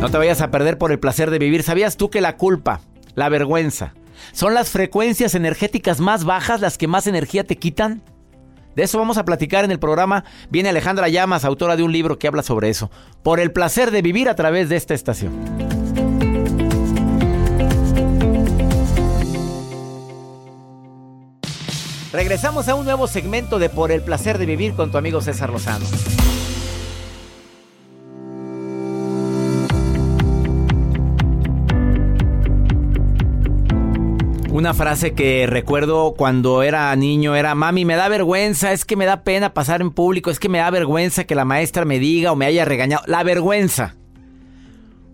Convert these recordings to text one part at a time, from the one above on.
No te vayas a perder por el placer de vivir. ¿Sabías tú que la culpa, la vergüenza, son las frecuencias energéticas más bajas las que más energía te quitan? De eso vamos a platicar en el programa. Viene Alejandra Llamas, autora de un libro que habla sobre eso. Por el placer de vivir a través de esta estación. Regresamos a un nuevo segmento de Por el placer de vivir con tu amigo César Lozano. Una frase que recuerdo cuando era niño era, mami, me da vergüenza, es que me da pena pasar en público, es que me da vergüenza que la maestra me diga o me haya regañado. La vergüenza.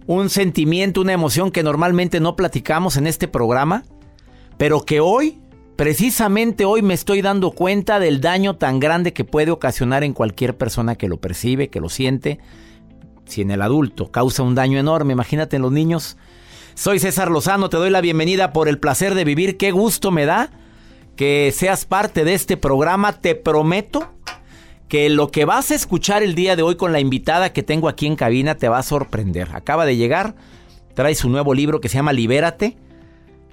Un sentimiento, una emoción que normalmente no platicamos en este programa, pero que hoy, precisamente hoy me estoy dando cuenta del daño tan grande que puede ocasionar en cualquier persona que lo percibe, que lo siente. Si en el adulto causa un daño enorme, imagínate en los niños soy César Lozano, te doy la bienvenida por el placer de vivir. Qué gusto me da que seas parte de este programa. Te prometo que lo que vas a escuchar el día de hoy con la invitada que tengo aquí en cabina te va a sorprender. Acaba de llegar, trae su nuevo libro que se llama Libérate.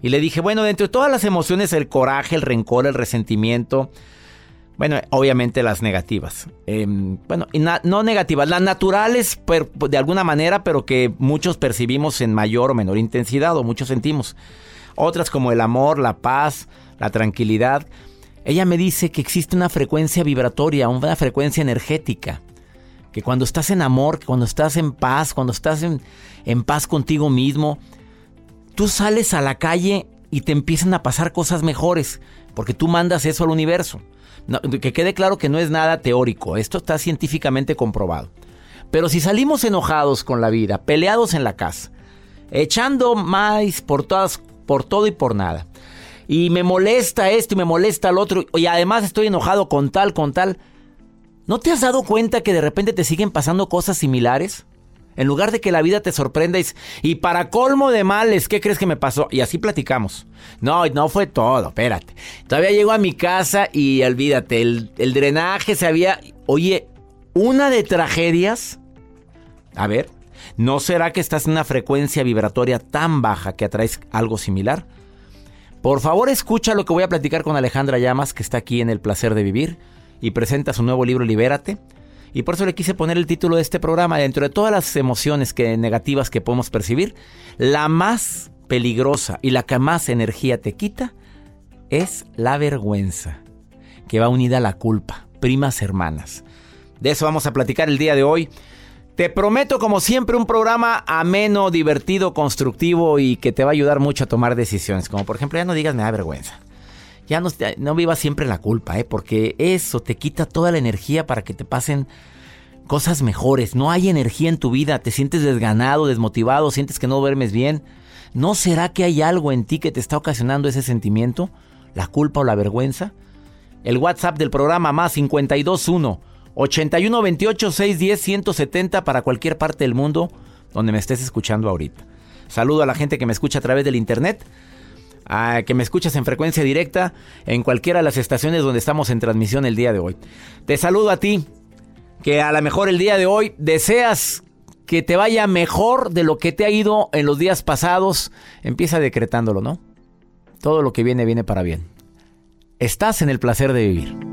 Y le dije, bueno, dentro de todas las emociones, el coraje, el rencor, el resentimiento, bueno, obviamente las negativas. Em, bueno, no negativas, las naturales de alguna manera, pero que muchos percibimos en mayor o menor intensidad o muchos sentimos. Otras como el amor, la paz, la tranquilidad. Ella me dice que existe una frecuencia vibratoria, una frecuencia energética. Que cuando estás en amor, que cuando estás en paz, cuando estás en, en paz contigo mismo, tú sales a la calle y te empiezan a pasar cosas mejores, porque tú mandas eso al universo que quede claro que no es nada teórico, esto está científicamente comprobado. Pero si salimos enojados con la vida, peleados en la casa, echando más por todas, por todo y por nada, y me molesta esto y me molesta el otro, y además estoy enojado con tal, con tal, ¿no te has dado cuenta que de repente te siguen pasando cosas similares? En lugar de que la vida te sorprenda y, para colmo de males, ¿qué crees que me pasó? Y así platicamos. No, no fue todo, espérate. Todavía llego a mi casa y olvídate, el, el drenaje se había... Oye, una de tragedias... A ver, ¿no será que estás en una frecuencia vibratoria tan baja que atraes algo similar? Por favor, escucha lo que voy a platicar con Alejandra Llamas, que está aquí en El Placer de Vivir, y presenta su nuevo libro Libérate. Y por eso le quise poner el título de este programa, dentro de todas las emociones que, negativas que podemos percibir, la más peligrosa y la que más energía te quita es la vergüenza, que va unida a la culpa, primas hermanas. De eso vamos a platicar el día de hoy. Te prometo, como siempre, un programa ameno, divertido, constructivo y que te va a ayudar mucho a tomar decisiones. Como por ejemplo, ya no digas me da vergüenza. Ya no, no vivas siempre la culpa, ¿eh? porque eso te quita toda la energía para que te pasen cosas mejores. No hay energía en tu vida, te sientes desganado, desmotivado, sientes que no duermes bien. ¿No será que hay algo en ti que te está ocasionando ese sentimiento? ¿La culpa o la vergüenza? El WhatsApp del programa más 521 8128 610 170 para cualquier parte del mundo donde me estés escuchando ahorita. Saludo a la gente que me escucha a través del internet, a que me escuchas en frecuencia directa en cualquiera de las estaciones donde estamos en transmisión el día de hoy. Te saludo a ti, que a lo mejor el día de hoy deseas que te vaya mejor de lo que te ha ido en los días pasados. Empieza decretándolo, ¿no? Todo lo que viene viene para bien. Estás en el placer de vivir.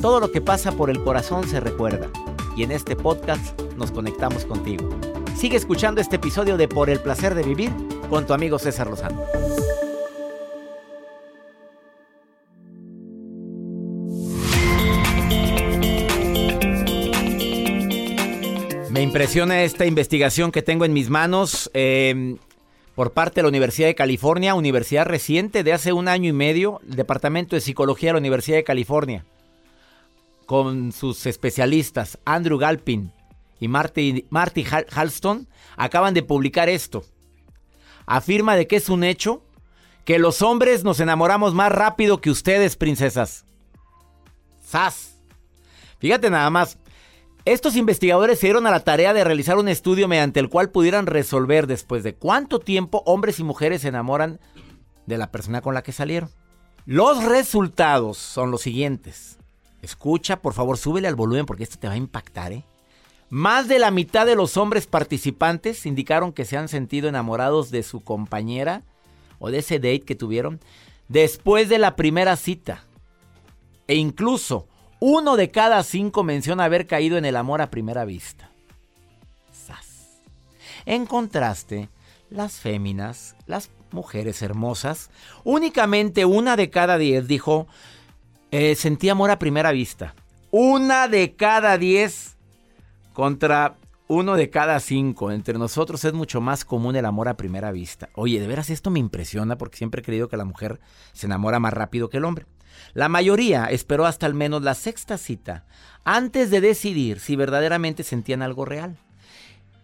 Todo lo que pasa por el corazón se recuerda. Y en este podcast nos conectamos contigo. Sigue escuchando este episodio de Por el placer de vivir con tu amigo César Lozano. Me impresiona esta investigación que tengo en mis manos eh, por parte de la Universidad de California, universidad reciente de hace un año y medio, Departamento de Psicología de la Universidad de California, con sus especialistas Andrew Galpin y Marty, Halston, acaban de publicar esto. Afirma de que es un hecho que los hombres nos enamoramos más rápido que ustedes, princesas. ¡Sas! Fíjate nada más, estos investigadores se dieron a la tarea de realizar un estudio mediante el cual pudieran resolver después de cuánto tiempo hombres y mujeres se enamoran de la persona con la que salieron. Los resultados son los siguientes. Escucha, por favor, súbele al volumen porque esto te va a impactar, ¿eh? Más de la mitad de los hombres participantes indicaron que se han sentido enamorados de su compañera o de ese date que tuvieron después de la primera cita. E incluso uno de cada cinco menciona haber caído en el amor a primera vista. ¡Sas! En contraste, las féminas, las mujeres hermosas, únicamente una de cada diez dijo, eh, sentí amor a primera vista. Una de cada diez contra uno de cada cinco. Entre nosotros es mucho más común el amor a primera vista. Oye, de veras esto me impresiona porque siempre he creído que la mujer se enamora más rápido que el hombre. La mayoría esperó hasta al menos la sexta cita antes de decidir si verdaderamente sentían algo real.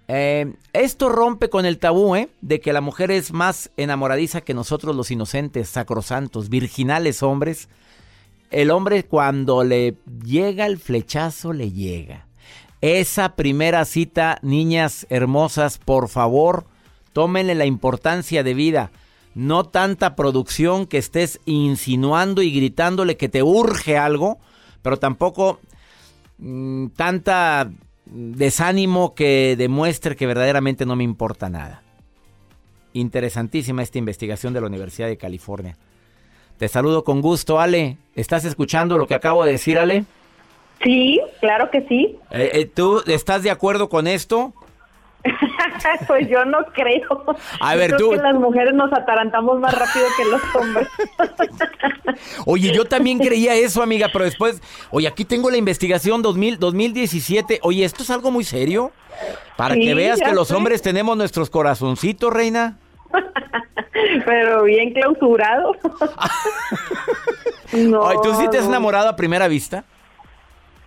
Eh, esto rompe con el tabú ¿eh? de que la mujer es más enamoradiza que nosotros los inocentes, sacrosantos, virginales hombres. El hombre cuando le llega el flechazo, le llega. Esa primera cita, niñas hermosas, por favor, tómenle la importancia de vida. No tanta producción que estés insinuando y gritándole que te urge algo, pero tampoco mm, tanta desánimo que demuestre que verdaderamente no me importa nada. Interesantísima esta investigación de la Universidad de California. Te saludo con gusto, Ale. ¿Estás escuchando lo que acabo de decir, Ale? Sí, claro que sí. Eh, eh, ¿Tú estás de acuerdo con esto? pues yo no creo. A ver, creo tú. que las mujeres nos atarantamos más rápido que los hombres. Oye, yo también creía eso, amiga, pero después, oye, aquí tengo la investigación 2000, 2017. Oye, esto es algo muy serio. Para Sí, que veas que los sé. hombres tenemos nuestros corazoncitos, reina. Pero bien clausurado. No, ¿Tú sí te has enamorado a primera vista?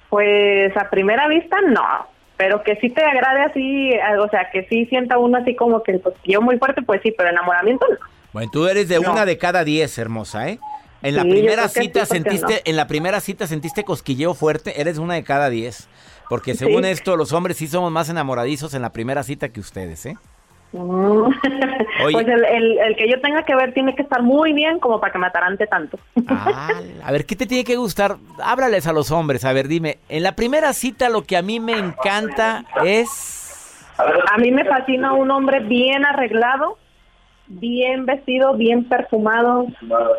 Pues a primera vista no, pero que sí te agrade así, eh, o sea, que sí sienta uno así como que el cosquillo muy fuerte, pues sí, pero enamoramiento no. Bueno, tú eres de No. una de cada diez, hermosa, ¿eh? En la Sí, primera cita sí, ¿por qué sentiste, no? en la primera cita sentiste cosquilleo fuerte, eres una de cada diez. Porque según Sí. esto, los hombres sí somos más enamoradizos en la primera cita que ustedes, ¿eh? Mm. Oye. Pues el, el, el que yo tenga que ver tiene que estar muy bien como para que me atarante tanto. Ah, a ver, ¿qué te tiene que gustar? Háblales a los hombres. A ver, dime, en la primera cita lo que a mí me encanta es... A mí me fascina un hombre bien arreglado, bien vestido, bien perfumado,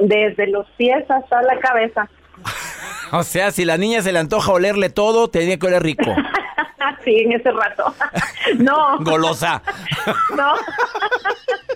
desde los pies hasta la cabeza. O sea, si la niña se le antoja olerle todo, tiene que oler rico. sí, en ese rato. no, Golosa. no.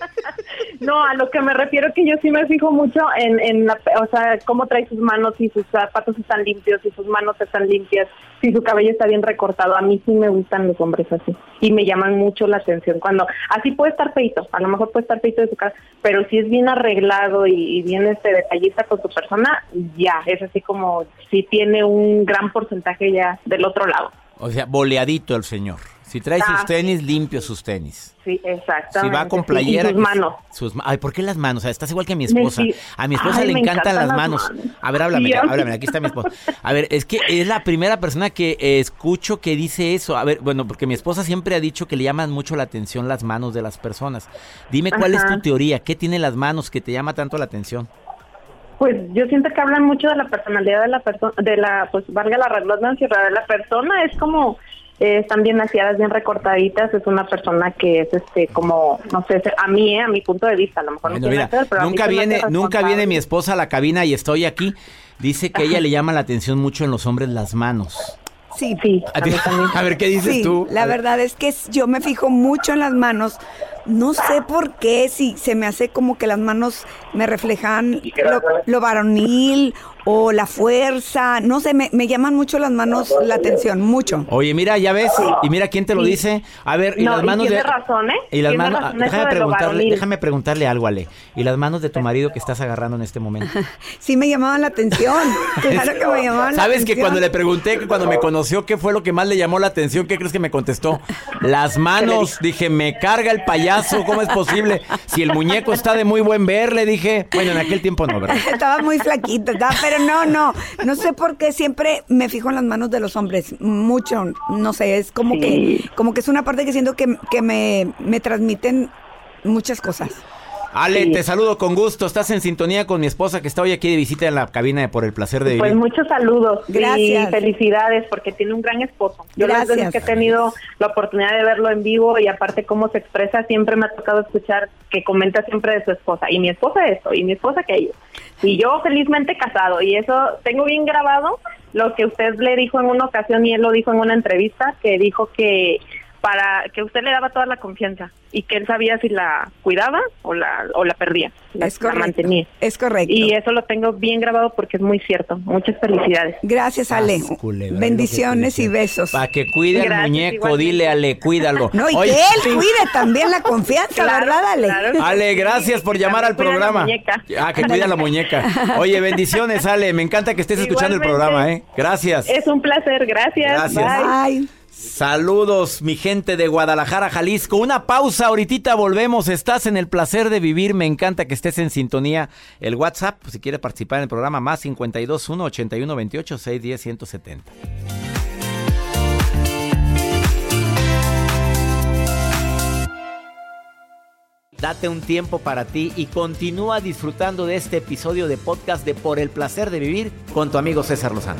No, a lo que me refiero que yo sí me fijo mucho en, en la, o sea, cómo trae sus manos, si sus zapatos están limpios, si sus manos están limpias, si su cabello está bien recortado. A mí sí me gustan los hombres así y me llaman mucho la atención cuando así puede estar feito, a lo mejor puede estar feito de su cara, pero si es bien arreglado y, y bien este detallista con su persona, ya es así como si tiene un gran porcentaje ya del otro lado. O sea, boleadito el señor. Si trae sus Ah, tenis, limpio sus tenis. Sí, Si exactamente. va con sí, playera. sus manos. sus ma- ay, ¿por qué las manos? O sea, estás igual que mi Me esposa. sí. A mi esposa Ay, le encantan encantan las las manos. manos. A ver, háblame, Sí, a háblame, aquí está mi esposa. A ver, es que es la primera persona que eh, escucho que dice eso. A ver, bueno, porque mi esposa siempre ha dicho que le llaman mucho la atención las manos de las personas. Dime cuál es tu teoría, ¿qué tiene las manos que te llama tanto la atención? Pues yo siento que hablan mucho de la personalidad de la persona, de la, pues valga la redundancia, de la persona es como, eh, están bien aseadas, bien recortaditas, es una persona que es este como, no sé, a mí, eh, a mi punto de vista, a lo mejor Bueno, no mira, ver, pero a mí nunca viene, nunca viene mi esposa a la cabina y estoy aquí. Dice que ella le llama la atención mucho en los hombres las manos. Sí, Sí, A, a ti- mí también. a ver, ¿qué dices sí, tú? la verdad es que yo me fijo mucho en las manos. No sé por qué, si se me hace como que las manos me reflejan lo, lo varonil o la fuerza. No sé, me, me llaman mucho las manos la atención, mucho. Oye, mira, ya ves, y mira quién te lo dice. A ver, y No, las y manos tiene de razón, ¿eh? Y las manos, razón déjame preguntarle, déjame preguntarle algo, Ale. ¿Y las manos de tu marido que estás agarrando en este momento? Sí me llamaban la atención. Claro que me llamaban la ¿Sabes que cuando le pregunté que cuando me conoció qué fue lo que más le llamó la atención? ¿Qué crees que me contestó? Las manos. Dije, me carga el payaso, ¿cómo es posible? Si el muñeco está de muy buen ver, le dije. Bueno, en aquel tiempo no, ¿verdad? Estaba muy flaquita, estaba- pero no, no, no sé por qué siempre me fijo en las manos de los hombres, mucho, no sé, es como Sí. que, como que es una parte que siento que, que me, me transmiten muchas cosas. Ale, Sí. te saludo con gusto. Estás en sintonía con mi esposa que está hoy aquí de visita en la cabina de Por el Placer de Vivir. Pues muchos saludos Gracias. y felicidades porque tiene un gran esposo. Yo las veces Gracias. que he tenido la oportunidad de verlo en vivo y aparte cómo se expresa, siempre me ha tocado escuchar que comenta siempre de su esposa. Y mi esposa esto, y mi esposa aquello. Y yo felizmente casado. Y eso tengo bien grabado lo que usted le dijo en una ocasión y él lo dijo en una entrevista, que dijo que para que usted le daba toda la confianza y que él sabía si la cuidaba o la o la perdía, la, es la mantenía. Es correcto. Y eso lo tengo bien grabado porque es muy cierto. Muchas felicidades. Gracias, Ale. Culebra, Bendiciones y besos. Para que cuide al Gracias, muñeco, igualmente. dile Ale, cuídalo. No, y Oye, que él cuide también la confianza, Claro, ¿verdad, Ale? claro. Ale, gracias por llamar al la programa. muñeca. Ah, que cuida la muñeca. Oye, bendiciones, Ale. Me encanta que estés escuchando el programa, ¿eh? Gracias. Es un placer, gracias. Gracias. Bye. Saludos, mi gente de Guadalajara, Jalisco. Una pausa, ahorita volvemos. Estás en el placer de vivir. Me encanta que estés en sintonía. El WhatsApp, si quieres participar en el programa, más 521 81 28 610 170. Date un tiempo para ti y continúa disfrutando de este episodio de podcast de Por el placer de vivir con tu amigo César Lozano.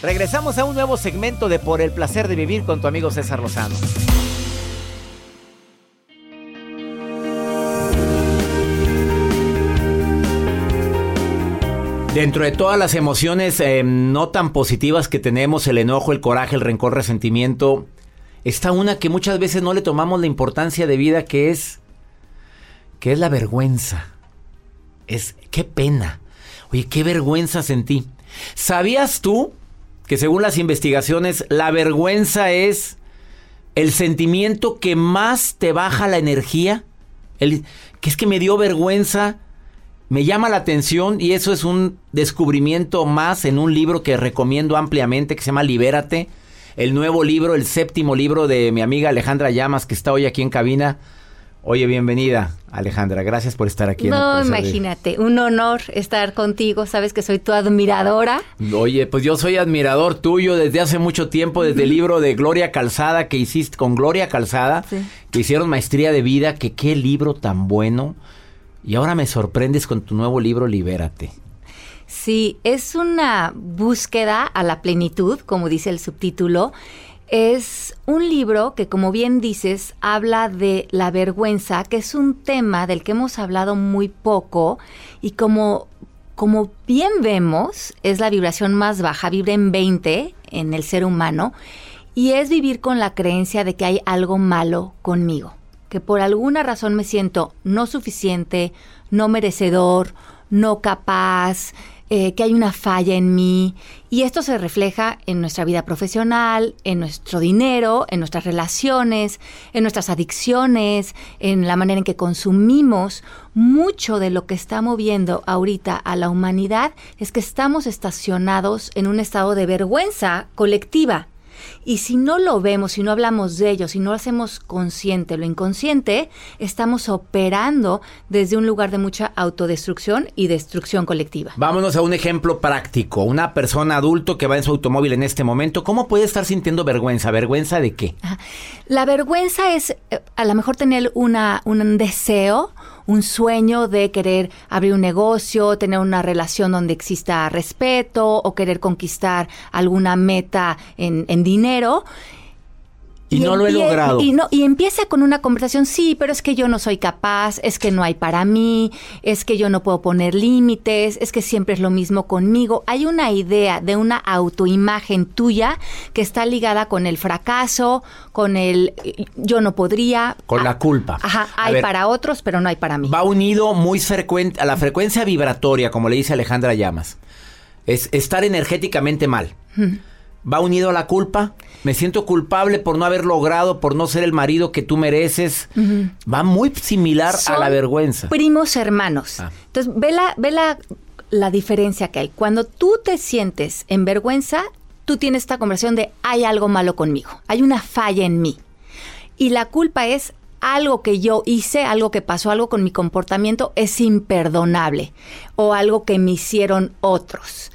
Regresamos a un nuevo segmento de Por el placer de vivir con tu amigo César Lozano. Dentro de todas las emociones eh, no tan positivas que tenemos, el enojo, el coraje, el rencor, resentimiento, está una que muchas veces no le tomamos la importancia de vida que es que es la vergüenza. Es qué pena. Oye, qué vergüenza sentí. ¿Sabías tú que según las investigaciones la vergüenza es el sentimiento que más te baja la energía? El, que es que me dio vergüenza, me llama la atención y eso es un descubrimiento más en un libro que recomiendo ampliamente que se llama Libérate, el nuevo libro, el séptimo libro de mi amiga Alejandra Llamas que está hoy aquí en cabina. Oye, bienvenida, Alejandra. Gracias por estar aquí. No, imagínate, un honor estar contigo. Sabes que soy tu admiradora. Oye, pues yo soy admirador tuyo desde hace mucho tiempo, desde el libro de Gloria Calzada que hiciste con Gloria Calzada, que hicieron maestría de vida. Que qué libro tan bueno. Y ahora me sorprendes con tu nuevo libro, Libérate. Sí, es una búsqueda a la plenitud, como dice el subtítulo. Es un libro que, como bien dices, habla de la vergüenza, que es un tema del que hemos hablado muy poco y como, como bien vemos, es la vibración más baja, vibra en 20 en el ser humano, y es vivir con la creencia de que hay algo malo conmigo, que por alguna razón me siento no suficiente, no merecedor, no capaz, eh, que hay una falla en mí y esto se refleja en nuestra vida profesional, en nuestro dinero, en nuestras relaciones, en nuestras adicciones, en la manera en que consumimos. Mucho de lo que está moviendo ahorita a la humanidad es que estamos estacionados en un estado de vergüenza colectiva. Y si no lo vemos, si no hablamos de ello, si no lo hacemos consciente, lo inconsciente, estamos operando desde un lugar de mucha autodestrucción y destrucción colectiva. Vámonos a un ejemplo práctico. Una persona adulto que va en su automóvil en este momento, ¿cómo puede estar sintiendo vergüenza? ¿Vergüenza de qué? La vergüenza es eh, a lo mejor tener una, un deseo, un sueño de querer abrir un negocio, tener una relación donde exista respeto o querer conquistar alguna meta en, dinero. Y, no lo he logrado. Y, no, y empieza con una conversación, sí, pero es que yo no soy capaz, es que no hay para mí, es que yo no puedo poner límites, es que siempre es lo mismo conmigo. Hay una idea de una autoimagen tuya que está ligada con el fracaso, con el yo no podría. Con la culpa. Ajá, hay para otros, pero no hay para mí. Va unido muy frecuente a la frecuencia vibratoria, como le dice Alejandra Llamas. Es estar energéticamente mal va unido a la culpa. Me siento culpable por no haber logrado, por no ser el marido que tú mereces. Va muy similar a la vergüenza. Primos hermanos. Ah. Entonces, ve, la, ve la, la diferencia que hay. Cuando tú te sientes en vergüenza, tú tienes esta conversación de hay algo malo conmigo, hay una falla en mí. Y la culpa es algo que yo hice, algo que pasó, algo con mi comportamiento es imperdonable o algo que me hicieron otros.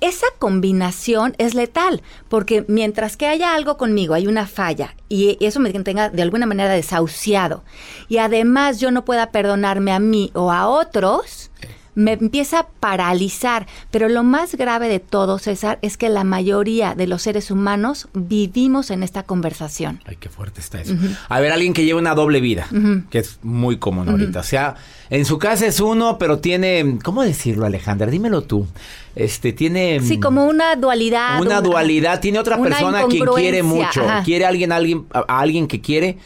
Esa combinación es letal, porque mientras que haya algo conmigo, hay una falla, y eso me tenga de alguna manera desahuciado, y además yo no pueda perdonarme a mí o a otros, me empieza a paralizar. Pero lo más grave de todo, César, es que la mayoría de los seres humanos vivimos en esta conversación. Ay, qué fuerte está eso. A ver, alguien que lleva una doble vida, que es muy común ahorita. O sea, en su casa es uno, pero tiene, ¿cómo decirlo, Alejandra? Dímelo tú. Este tiene Sí, como una dualidad. Una, dualidad, tiene otra persona a quien quiere mucho, quiere a alguien, alguien a alguien que quiere.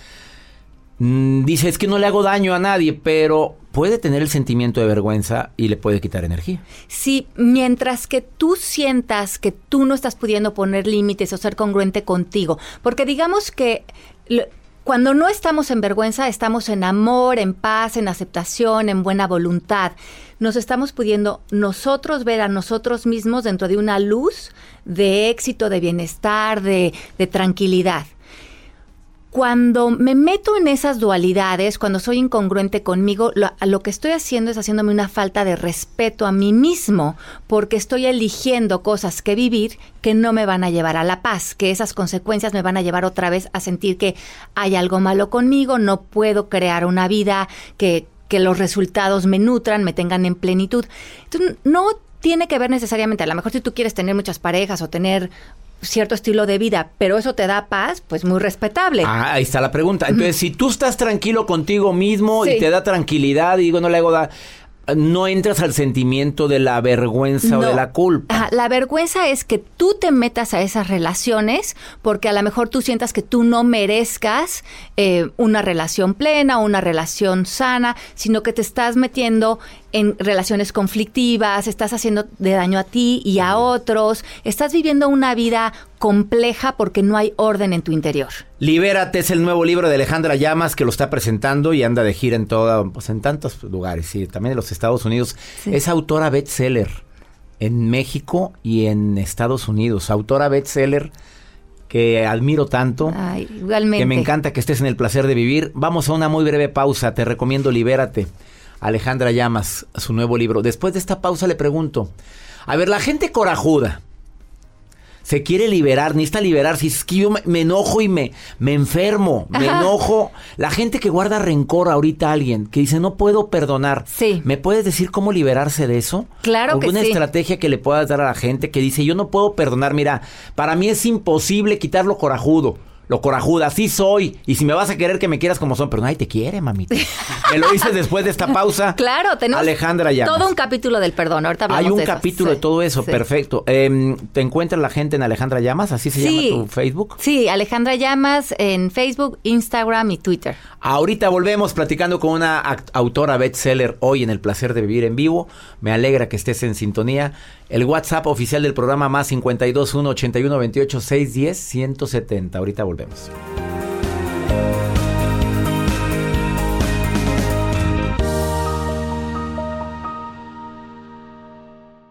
Mm, dice, es que no le hago daño a nadie, pero puede tener el sentimiento de vergüenza y le puede quitar energía. Sí, mientras que tú sientas que tú no estás pudiendo poner límites o ser congruente contigo, porque digamos que cuando no estamos en vergüenza, estamos en amor, en paz, en aceptación, en buena voluntad. Nos estamos pudiendo nosotros ver a nosotros mismos dentro de una luz de éxito, de bienestar, de, de tranquilidad cuando me meto en esas dualidades, cuando soy incongruente conmigo, lo, que estoy haciendo es haciéndome una falta de respeto a mí mismo, porque estoy eligiendo cosas que vivir que no me van a llevar a la paz, que esas consecuencias me van a llevar otra vez a sentir que hay algo malo conmigo, no puedo crear una vida que, que los resultados me nutran, me tengan en plenitud. Entonces, no tiene que ver necesariamente, a lo mejor si tú quieres tener muchas parejas o tener cierto estilo de vida, pero eso te da paz, pues muy respetable. Ah, ahí está la pregunta. Entonces, si tú estás tranquilo contigo mismo y te da tranquilidad, y digo, no le hago da no entras al sentimiento de la vergüenza o de la culpa. Ajá, la vergüenza es que tú te metas a esas relaciones porque a lo mejor tú sientas que tú no merezcas eh, una relación plena, una relación sana, sino que te estás metiendo en relaciones conflictivas, estás haciendo de daño a ti y a otros, estás viviendo una vida compleja porque no hay orden en tu interior. Libérate es el nuevo libro de Alejandra Llamas que lo está presentando y anda de gira en toda, pues en tantos lugares y también en los Estados Unidos. Es autora bestseller en México y en Estados Unidos. Autora bestseller que admiro tanto. igualmente. Que me encanta que estés en el placer de vivir. Vamos a una muy breve pausa. Te recomiendo Libérate. Alejandra Llamas, su nuevo libro. Después de esta pausa le pregunto, a ver, la gente corajuda se quiere liberar, necesita liberar. Si es que yo me, enojo y me, me enfermo, me enojo. La gente que guarda rencor ahorita a alguien, que dice no puedo perdonar. Sí. ¿Me puedes decir cómo liberarse de eso? Claro que ¿Alguna estrategia que le puedas dar a la gente que dice yo no puedo perdonar? Mira, para mí es imposible quitarlo corajudo lo corajuda, así soy. Y si me vas a querer, que me quieras como son. Pero nadie te quiere, mamita. me lo dices después de esta pausa. Claro, tenemos Alejandra Llamas. todo un capítulo del perdón. Ahorita hablamos Hay un de eso. capítulo Sí, de todo eso, sí. perfecto. Em, ¿Te encuentras la gente en Alejandra Llamas? ¿Así se Sí. llama tu Facebook? Sí, Alejandra Llamas en Facebook, Instagram y Twitter. Ahorita volvemos platicando con una autora bestseller hoy en El Placer de Vivir en Vivo. Me alegra que estés en sintonía. El WhatsApp oficial del programa más 521 81 28 610 170. Ahorita volvemos.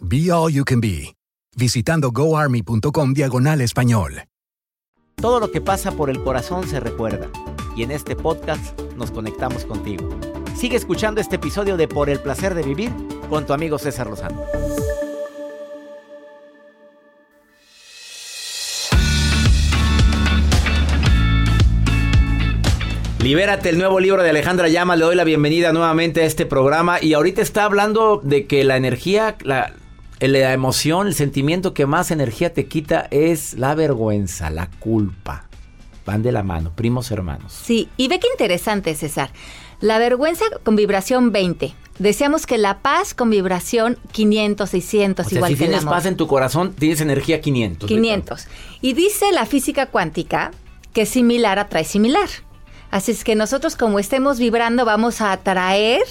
Be All You Can Be, visitando goarmy.com diagonal español. Todo lo que pasa por el corazón se recuerda. Y en este podcast nos conectamos contigo. Sigue escuchando este episodio de Por el placer de vivir con tu amigo César Lozano. Libérate, el nuevo libro de Alejandra Llama. Le doy la bienvenida nuevamente a este programa. Y ahorita está hablando de que la energía, la, la emoción, el sentimiento que más energía te quita es la vergüenza, la culpa. Van de la mano, primos hermanos. Sí, y ve qué interesante, César. La vergüenza con vibración 20. Deseamos que la paz con vibración 500, 600, O sea, igual si que el tienes amor. paz en tu corazón, tienes energía 500. 500. Y dice la física cuántica que similar atrae similar. Así es que nosotros como estemos vibrando vamos a atraer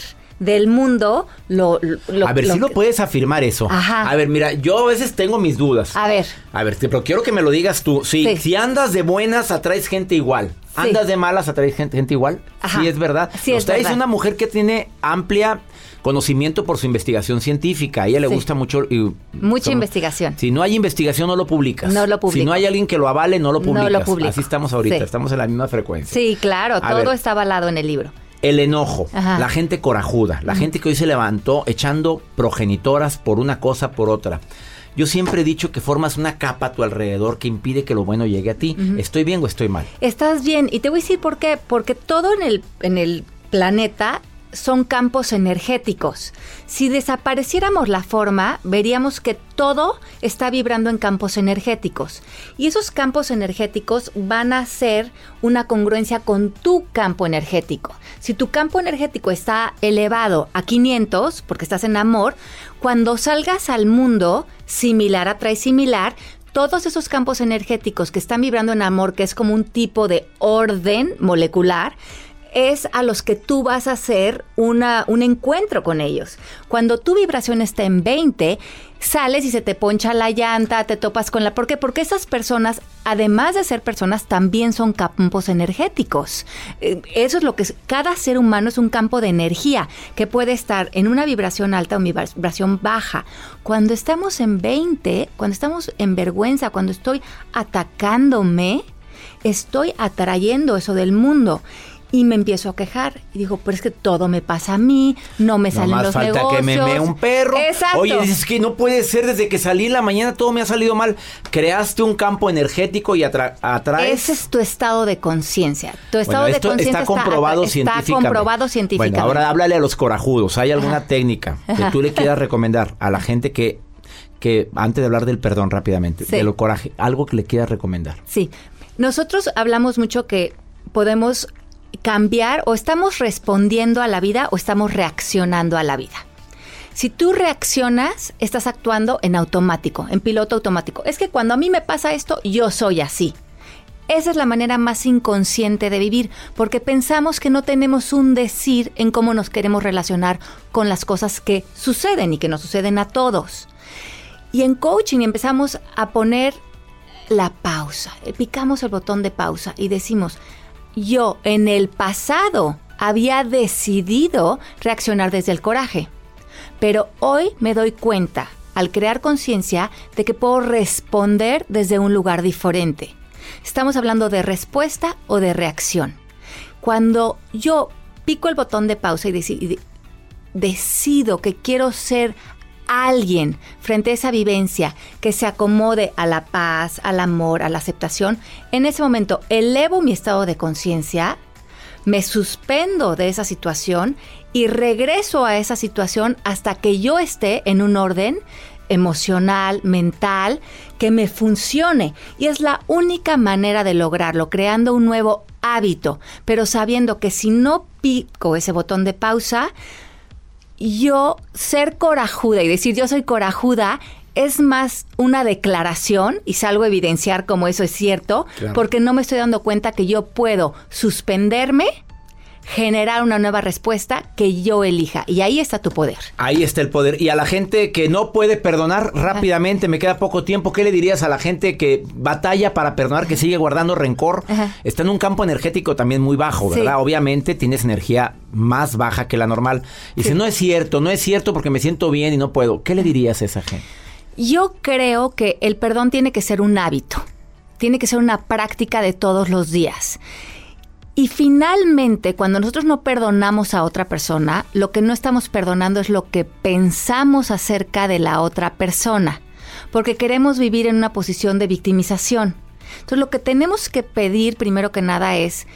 del mundo lo... lo- a ver, lo si lo puedes afirmar eso. Ajá. A ver, mira, yo a veces tengo mis dudas. A ver, A ver, pero quiero que me lo digas tú. Sí, Sí. si andas de buenas, atraes gente igual. Andas de malas, atraes gente, gente igual. Ajá. Sí, es verdad. Sí, es verdad. una mujer que tiene amplia conocimiento por su investigación científica. A ella le Sí. gusta mucho. y- mucha investigación. Si no hay investigación, no lo publicas. No lo publico. Si no hay alguien que lo avale, no lo No publicas. lo publico. Así estamos ahorita, Sí. estamos en la misma frecuencia. Sí, claro, A todo ver. está avalado en el libro. El enojo, Ajá. la gente corajuda, la gente que hoy se levantó echando progenitoras por una cosa por otra. Yo siempre he dicho que formas una capa a tu alrededor que impide que lo bueno llegue a ti. ¿Estoy bien o estoy mal? Estás bien. Y te voy a decir por qué. Porque todo en el, en el planeta son campos energéticos. Si desapareciéramos la forma, veríamos que todo está vibrando en campos energéticos. Y esos campos energéticos van a ser una congruencia con tu campo energético. Si tu campo energético está elevado a 500, porque estás en amor, cuando salgas al mundo, similar atrae similar, todos esos campos energéticos que están vibrando en amor, que es como un tipo de orden molecular, es a los que tú vas a hacer una, un encuentro con ellos. Cuando tu vibración está en 20, sales y se te poncha la llanta, te topas con la... ¿Por qué? Porque esas personas, además de ser personas, también son campos energéticos. Eh, Eso es lo que es... Cada ser humano es un campo de energía que puede estar en una vibración alta o vibración baja. Cuando estamos en 20, cuando estamos en vergüenza, cuando estoy atacándome, estoy atrayendo eso del mundo. Y me empiezo a quejar. Y digo, pero es que todo me pasa a mí, no me salen Nomás los falta negocios. que me mee un perro. Exacto. Oye, dices que no puede ser desde que salí en la mañana todo me ha salido mal. Creaste un campo energético y atra- atraes. Ese es tu estado de conciencia. Tu estado Bueno, de conciencia está comprobado está científicamente. comprobado científicamente. Bueno, ahora háblale a los corajudos. ¿Hay alguna técnica que tú le quieras recomendar a la gente que, que antes de hablar del perdón rápidamente, Sí. de lo coraje, algo que le quieras recomendar? Sí. Nosotros hablamos mucho que podemos cambiar o estamos respondiendo a la vida o estamos reaccionando a la vida. Si tú reaccionas, estás actuando en automático, en piloto automático. Es que cuando a mí me pasa esto, yo soy así. Esa es la manera más inconsciente de vivir, porque pensamos que no tenemos un decir en cómo nos queremos relacionar con las cosas que suceden y que nos suceden a todos. Y en coaching empezamos a poner la pausa, picamos el botón de pausa y decimos, yo en el pasado había decidido reaccionar desde el coraje, pero hoy me doy cuenta, al crear conciencia, de que puedo responder desde un lugar diferente. Estamos hablando de respuesta o de reacción. Cuando yo pico el botón de pausa y, deci- y de- decido que quiero ser alguien frente a esa vivencia que se acomode a la paz, al amor, a la aceptación, en ese momento elevo mi estado de conciencia, me suspendo de esa situación y regreso a esa situación hasta que yo esté en un orden emocional, mental, que me funcione. Y es la única manera de lograrlo, creando un nuevo hábito, pero sabiendo que si no pico ese botón de pausa, yo ser corajuda y decir yo soy corajuda es más una declaración y salgo a evidenciar como eso es cierto, Claro. porque no me estoy dando cuenta que yo puedo suspenderme, generar una nueva respuesta que yo elija. Y ahí está tu poder. Ahí está el poder. Y a la gente que no puede perdonar rápidamente, me queda poco tiempo, ¿qué le dirías a la gente que batalla para perdonar, que sigue guardando rencor? Ajá. Está en un campo energético también muy bajo, Sí. ¿verdad? Obviamente tienes energía más baja que la normal. Y dice, no es cierto, no es cierto porque me siento bien y no puedo. ¿Qué le dirías a esa gente? Yo creo que el perdón tiene que ser un hábito, tiene que ser una práctica de todos los días. Y finalmente, cuando nosotros no perdonamos a otra persona, lo que no estamos perdonando es lo que pensamos acerca de la otra persona, porque queremos vivir en una posición de victimización. Entonces, lo que tenemos que pedir primero que nada es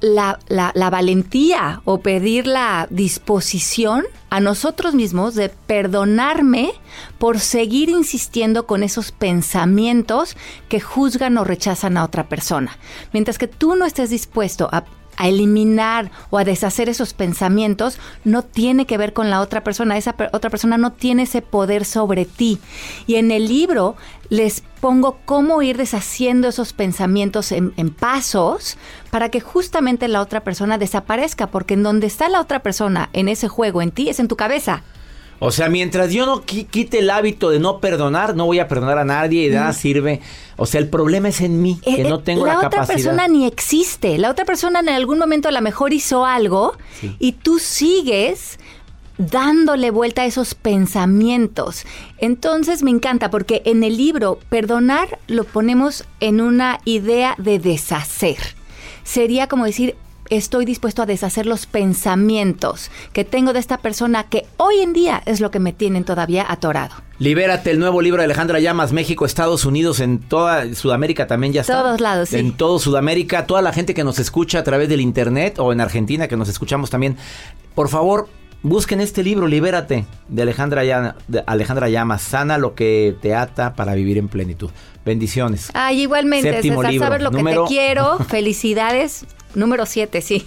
la, la- la valentía o pedir la disposición a nosotros mismos de perdonarme por seguir insistiendo con esos pensamientos que juzgan o rechazan a otra persona. Mientras que tú no estés dispuesto a, a eliminar o a deshacer esos pensamientos, no tiene que ver con la otra persona. Esa otra persona no tiene ese poder sobre ti. Y en el libro les pongo cómo ir deshaciendo esos pensamientos en, en pasos para que justamente la otra persona desaparezca, porque en donde está la otra persona en ese juego, en ti, es en tu cabeza. O sea, mientras yo no qui- quite el hábito de no perdonar, no voy a perdonar a nadie y de nada sirve. O sea, el problema es en mí, que Eh, no eh, tengo la, la, otra capacidad. persona ni existe. La otra persona en algún momento a lo mejor hizo algo y tú sigues dándole vuelta a esos pensamientos. Entonces me encanta porque en el libro perdonar lo ponemos en una idea de deshacer. Sería como decir, estoy dispuesto a deshacer los pensamientos que tengo de esta persona que hoy en día es lo que me tienen todavía atorado. Libérate, el nuevo libro de Alejandra Llamas, México, Estados Unidos, en toda Sudamérica también ya está. Todos lados, sí. En todo Sudamérica, toda la gente que nos escucha a través del internet o en Argentina que nos escuchamos también. Por favor, busquen este libro, Libérate, de Alejandra, Llama- de Alejandra Llamas. Sana lo que te ata para vivir en plenitud. Bendiciones. Ay, igualmente, Séptimo César, libro, sabes lo número- que te quiero. Felicidades. Número 7, sí.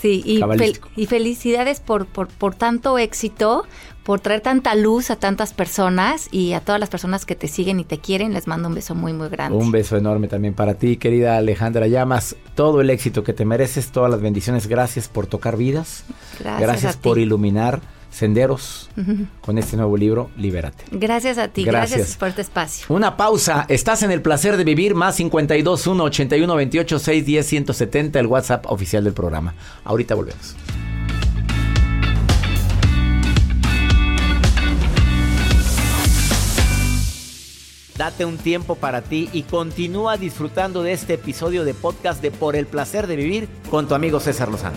Sí, y, fel- cabalístico. y felicidades por, por, por tanto éxito, por traer tanta luz a tantas personas y a todas las personas que te siguen y te quieren. Les mando un beso muy, muy grande. Un beso enorme también para ti, querida Alejandra Llamas. Todo el éxito que te mereces, todas las bendiciones. Gracias por tocar vidas. Gracias a por ti. iluminar senderos con este nuevo libro, Libérate. Gracias a ti, gracias. Gracias. por este espacio. Una pausa. Estás en el placer de vivir. Más 52 1 81 28 610 170, el WhatsApp oficial del programa. Ahorita volvemos. Date un tiempo para ti y continúa disfrutando de este episodio de podcast de Por el placer de vivir con tu amigo César Lozano.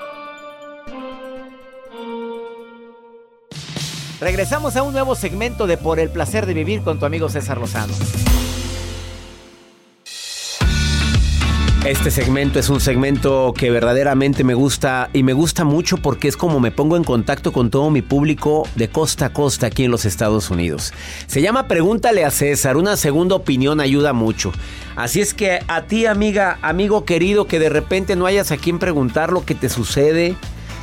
Regresamos a un nuevo segmento de Por el placer de vivir con tu amigo César Lozano. Este segmento es un segmento que verdaderamente me gusta y me gusta mucho porque es como me pongo en contacto con todo mi público de costa a costa aquí en los Estados Unidos. Se llama Pregúntale a César, una segunda opinión ayuda mucho. Así es que a ti amiga, amigo querido, que de repente no hayas a quien preguntar lo que te sucede,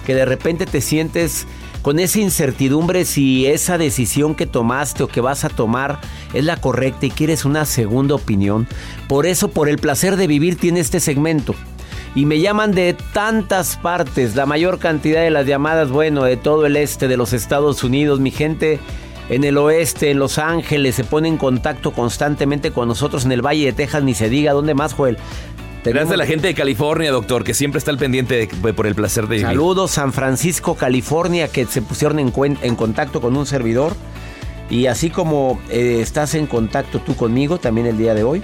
que de repente te sientes con esa incertidumbre si esa decisión que tomaste o que vas a tomar es la correcta y quieres una segunda opinión. Por eso, por el placer de vivir, tiene este segmento. Y me llaman de tantas partes, la mayor cantidad de las llamadas, bueno, de todo el este de los Estados Unidos, mi gente en el oeste, en Los Ángeles, se pone en contacto constantemente con nosotros en el Valle de Texas, ni se diga, ¿dónde más, Joel? Gracias a la gente de California, doctor, que siempre está al pendiente de- por el placer de vivir. Saludos San Francisco, California, que se pusieron en contacto con un servidor. Y así como eh, estás en contacto tú conmigo también el día de hoy,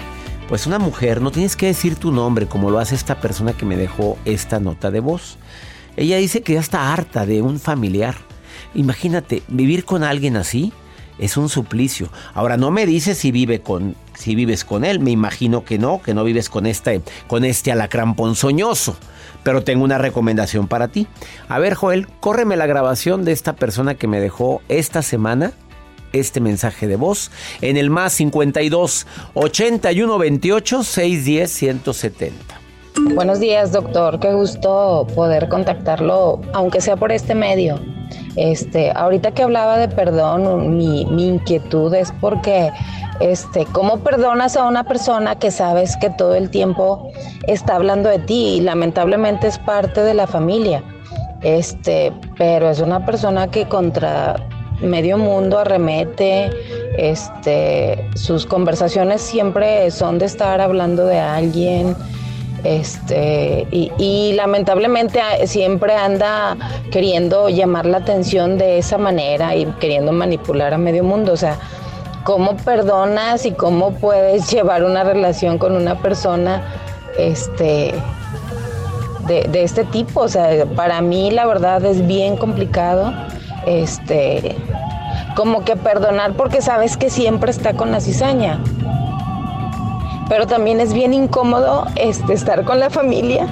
pues una mujer, no tienes que decir tu nombre como lo hace esta persona que me dejó esta nota de voz. Ella dice que ya está harta de un familiar. Imagínate, vivir con alguien así es un suplicio. Ahora no me dices si vive con si vives con él, me imagino que no, que no vives con este con este alacrán ponzoñoso. Pero tengo una recomendación para ti. A ver, Joel, córreme la grabación de esta persona que me dejó esta semana este mensaje de voz en el más 52 81 28 610 170. Buenos días, doctor. Qué gusto poder contactarlo, aunque sea por este medio. Este, ahorita que hablaba de perdón, mi, mi inquietud es porque, este, ¿cómo perdonas a una persona que sabes que todo el tiempo está hablando de ti y lamentablemente es parte de la familia? Este, pero es una persona que contra medio mundo arremete, este, sus conversaciones siempre son de estar hablando de alguien, este, y, y lamentablemente a- siempre anda queriendo llamar la atención de esa manera y queriendo manipular a medio mundo. O sea, ¿cómo perdonas y cómo puedes llevar una relación con una persona este, de, de este tipo? O sea, para mí la verdad es bien complicado. Este, como que perdonar porque sabes que siempre está con la cizaña pero también es bien incómodo este, estar con la familia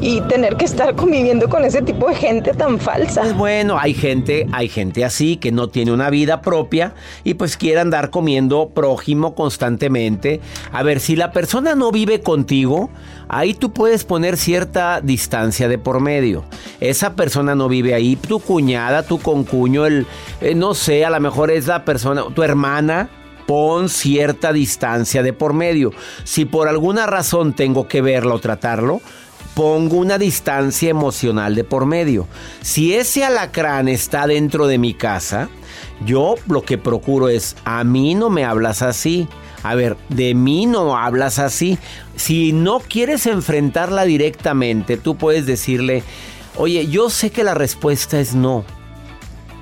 y tener que estar conviviendo con ese tipo de gente tan falsa. Pues bueno, hay gente, hay gente así que no tiene una vida propia y pues quiere andar comiendo prójimo constantemente. A ver, si la persona no vive contigo, ahí tú puedes poner cierta distancia de por medio. Esa persona no vive ahí, tu cuñada, tu concuño, el, eh, no sé, a lo mejor es la persona, tu hermana, pon cierta distancia de por medio. Si por alguna razón tengo que verlo o tratarlo, pongo una distancia emocional de por medio. Si ese alacrán está dentro de mi casa, yo lo que procuro es, a mí no me hablas así. A ver, de mí no hablas así. Si no quieres enfrentarla directamente, tú puedes decirle, oye, yo sé que la respuesta es no.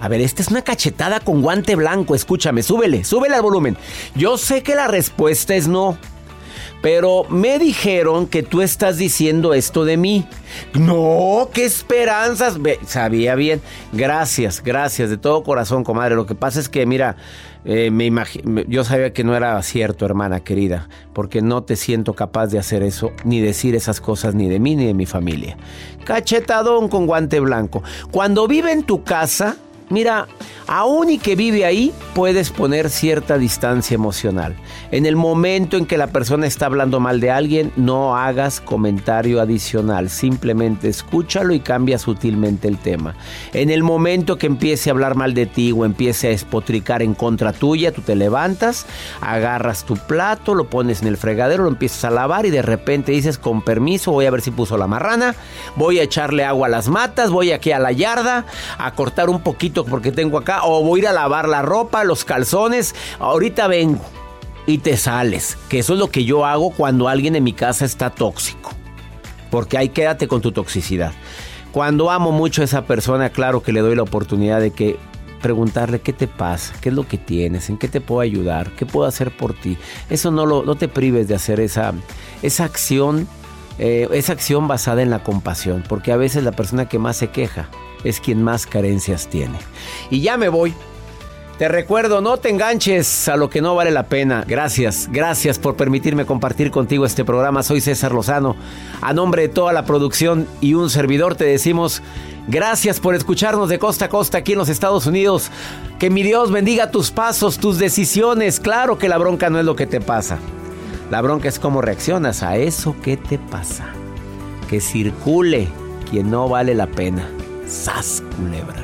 A ver, esta es una cachetada con guante blanco. Escúchame, súbele, súbele al volumen. Yo sé que la respuesta es no. pero me dijeron que tú estás diciendo esto de mí. No, qué esperanzas. sabía bien. Gracias, gracias de todo corazón, comadre. Lo que pasa es que, mira, eh, me yo sabía que no era cierto, hermana querida, porque no te siento capaz de hacer eso, ni decir esas cosas, ni de mí ni de mi familia. Cachetadón con guante blanco. Cuando vive en tu casa, Mira, aún y que vive ahí, puedes poner cierta distancia emocional. En el momento en que la persona está hablando mal de alguien, no hagas comentario adicional. Simplemente escúchalo y cambia sutilmente el tema. En el momento que empiece a hablar mal de ti o empiece a espotricar en contra tuya, tú te levantas, agarras tu plato, lo pones en el fregadero, lo empiezas a lavar y de repente dices, con permiso, voy a ver si puso la marrana, voy a echarle agua a las matas, voy aquí a la yarda a cortar un poquito porque tengo acá, o voy a ir a lavar la ropa, los calzones, ahorita vengo y te sales, que eso es lo que yo hago cuando alguien en mi casa está tóxico, porque ahí quédate con tu toxicidad. Cuando amo mucho a esa persona, claro que le doy la oportunidad de que preguntarle qué te pasa, qué es lo que tienes, en qué te puedo ayudar, qué puedo hacer por ti. Eso no, lo, no te prives de hacer esa, esa acción, eh, esa acción basada en la compasión, porque a veces la persona que más se queja es quien más carencias tiene. Y ya me voy. Te recuerdo, no te enganches a lo que no vale la pena. Gracias, gracias por permitirme compartir contigo este programa. Soy César Lozano. A nombre de toda la producción y un servidor te decimos gracias por escucharnos de costa a costa aquí en los Estados Unidos. Que mi Dios bendiga tus pasos, tus decisiones. Claro que la bronca no es lo que te pasa. La bronca es cómo reaccionas a eso que te pasa. Que circule quien no vale la pena. ¡Sas, culebra!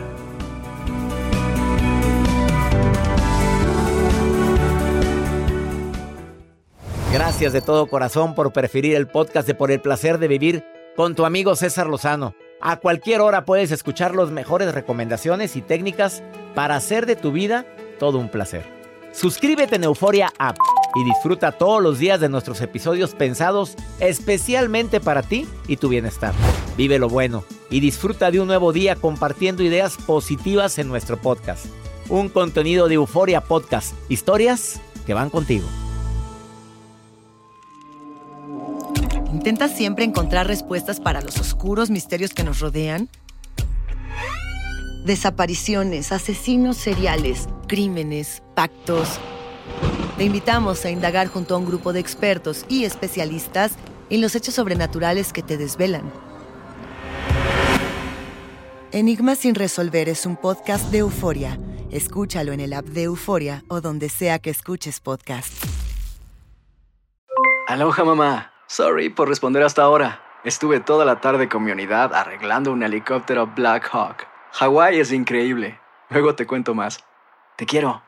Gracias de todo corazón por preferir el podcast de Por el placer de vivir con tu amigo César Lozano. A cualquier hora puedes escuchar las mejores recomendaciones y técnicas para hacer de tu vida todo un placer. Suscríbete en Euforia App y disfruta todos los días de nuestros episodios pensados especialmente para ti y tu bienestar. Vive lo bueno y disfruta de un nuevo día compartiendo ideas positivas en nuestro podcast. Un contenido de Euforia Podcast, historias que van contigo. ¿Intentas siempre encontrar respuestas para los oscuros misterios que nos rodean? Desapariciones, asesinos seriales, crímenes, pactos te invitamos a indagar junto a un grupo de expertos y especialistas en los hechos sobrenaturales que te desvelan. Enigma sin resolver es un podcast de euforia. Escúchalo en el app de Euforia o donde sea que escuches podcast. Aloha mamá. Sorry por responder hasta ahora. Estuve toda la tarde con mi unidad arreglando un helicóptero Black Hawk. Hawái es increíble. Luego te cuento más. Te quiero.